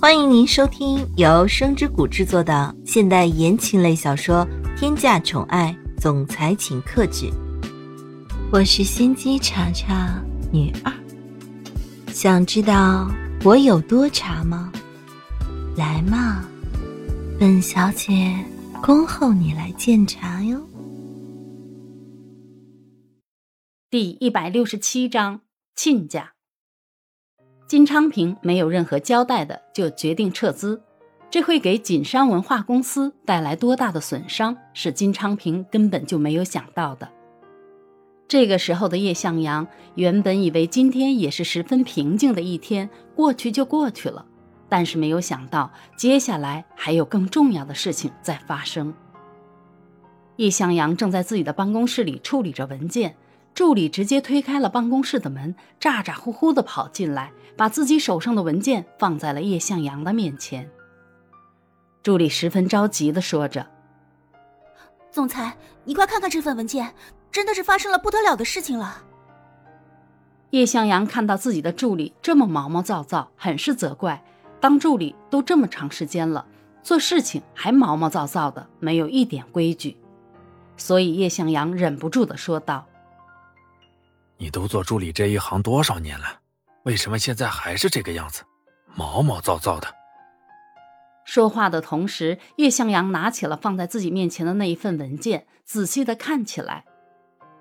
欢迎您收听由声之谷制作的现代言情类小说《天价宠爱总裁请克制》，我是心机茶茶女二。想知道我有多茶吗？来嘛，本小姐恭候你来鉴茶哟。第一百六十七章亲家。金昌平没有任何交代的就决定撤资，这会给锦山文化公司带来多大的损伤，是金昌平根本就没有想到的。这个时候的叶向阳原本以为今天也是十分平静的一天，过去就过去了，但是没有想到接下来还有更重要的事情在发生。叶向阳正在自己的办公室里处理着文件。助理直接推开了办公室的门，咋咋呼呼地跑进来，把自己手上的文件放在了叶向阳的面前。助理十分着急地说着：“总裁，你快看看这份文件，真的是发生了不得了的事情了。”叶向阳看到自己的助理这么毛毛躁躁，很是责怪。当助理都这么长时间了，做事情还毛毛躁躁的，没有一点规矩。所以叶向阳忍不住地说道。你都做助理这一行多少年了，为什么现在还是这个样子，毛毛躁躁的？说话的同时，叶向阳拿起了放在自己面前的那一份文件，仔细的看起来。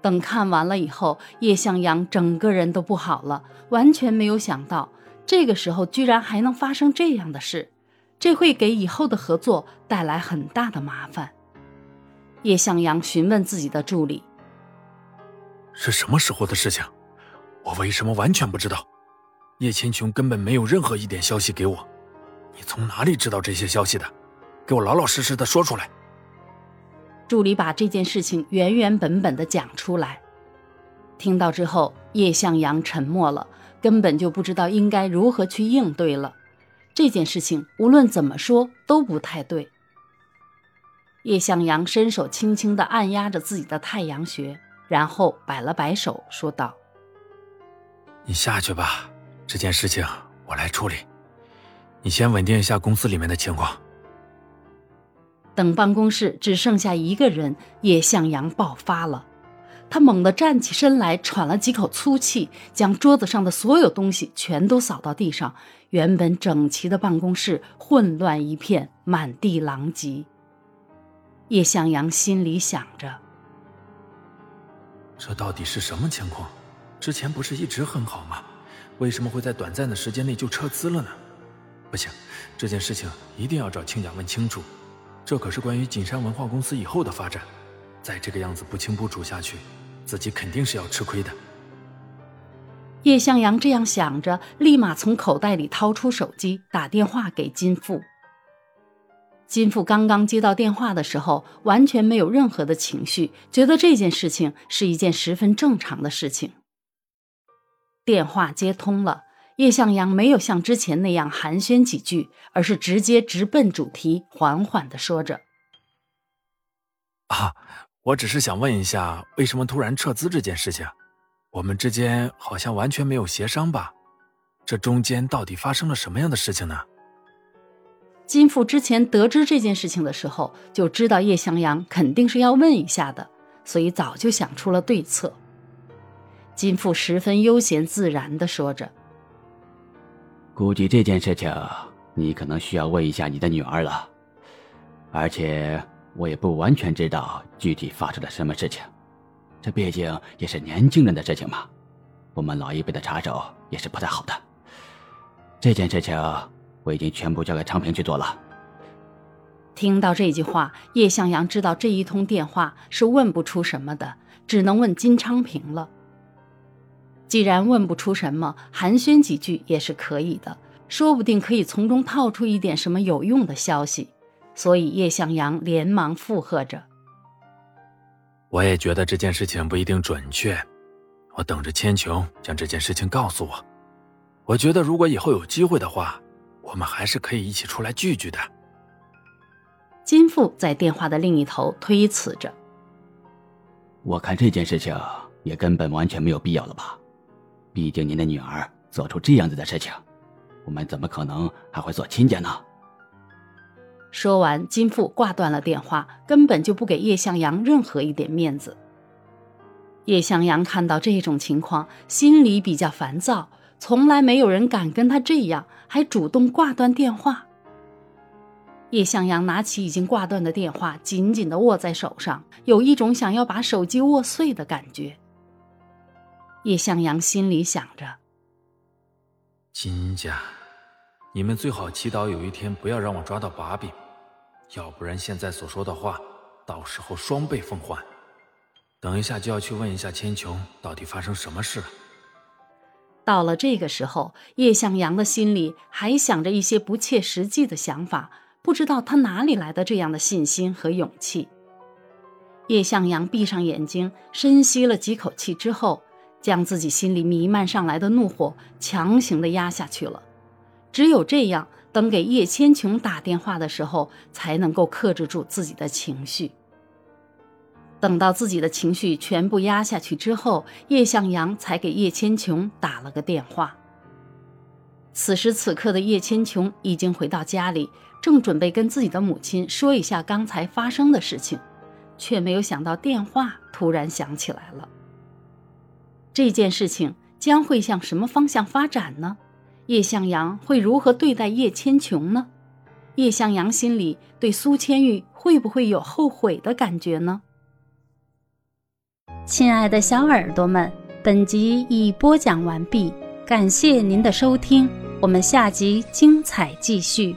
等看完了以后，叶向阳整个人都不好了，完全没有想到这个时候居然还能发生这样的事，这会给以后的合作带来很大的麻烦。叶向阳询问自己的助理。是什么时候的事情？我为什么完全不知道？叶千琼根本没有任何一点消息给我。你从哪里知道这些消息的？给我老老实实的说出来。助理把这件事情原原本本的讲出来。听到之后，叶向阳沉默了，根本就不知道应该如何去应对了。这件事情无论怎么说都不太对。叶向阳伸手轻轻的按压着自己的太阳穴。然后摆了摆手，说道：“你下去吧，这件事情我来处理。你先稳定一下公司里面的情况。”等办公室只剩下一个人，叶向阳爆发了。他猛地站起身来，喘了几口粗气，将桌子上的所有东西全都扫到地上。原本整齐的办公室混乱一片，满地狼藉。叶向阳心里想着。这到底是什么情况？之前不是一直很好吗？为什么会在短暂的时间内就撤资了呢？不行，这件事情一定要找亲家问清楚。这可是关于锦山文化公司以后的发展，再这个样子不清不楚下去，自己肯定是要吃亏的。叶向阳这样想着，立马从口袋里掏出手机，打电话给金富。金富刚刚接到电话的时候，完全没有任何的情绪，觉得这件事情是一件十分正常的事情。电话接通了，叶向阳没有像之前那样寒暄几句，而是直接直奔主题，缓缓的说着：“啊，我只是想问一下，为什么突然撤资这件事情？我们之间好像完全没有协商吧？这中间到底发生了什么样的事情呢？”金富之前得知这件事情的时候，就知道叶向阳肯定是要问一下的，所以早就想出了对策。金富十分悠闲自然地说着：“估计这件事情你可能需要问一下你的女儿了，而且我也不完全知道具体发生了什么事情，这毕竟也是年轻人的事情嘛，我们老一辈的插手也是不太好的。这件事情。”我已经全部交给昌平去做了。听到这句话，叶向阳知道这一通电话是问不出什么的，只能问金昌平了。既然问不出什么，寒暄几句也是可以的，说不定可以从中套出一点什么有用的消息。所以叶向阳连忙附和着：“我也觉得这件事情不一定准确，我等着千琼将这件事情告诉我。我觉得如果以后有机会的话。”我们还是可以一起出来聚聚的。金富在电话的另一头推辞着：“我看这件事情也根本完全没有必要了吧？毕竟您的女儿做出这样子的事情，我们怎么可能还会做亲家呢？说完，金富挂断了电话，根本就不给叶向阳任何一点面子。叶向阳看到这种情况，心里比较烦躁，从来没有人敢跟他这样，还主动挂断电话。叶向阳拿起已经挂断的电话，紧紧地握在手上，有一种想要把手机握碎的感觉。叶向阳心里想着：“金家，你们最好祈祷有一天不要让我抓到把柄，要不然现在所说的话，到时候双倍奉还。等一下就要去问一下千琼，到底发生什么事了。”到了这个时候，叶向阳的心里还想着一些不切实际的想法。不知道他哪里来的这样的信心和勇气。叶向阳闭上眼睛，深吸了几口气之后，将自己心里弥漫上来的怒火强行的压下去了。只有这样，等给叶千琼打电话的时候，才能够克制住自己的情绪。等到自己的情绪全部压下去之后，叶向阳才给叶千琼打了个电话。此时此刻的叶千琼已经回到家里。正准备跟自己的母亲说一下刚才发生的事情，却没有想到电话突然响起来了。这件事情将会向什么方向发展呢？叶向阳会如何对待叶千琼呢？叶向阳心里对苏千玉会不会有后悔的感觉呢？亲爱的小耳朵们，本集已播讲完毕，感谢您的收听，我们下集精彩继续。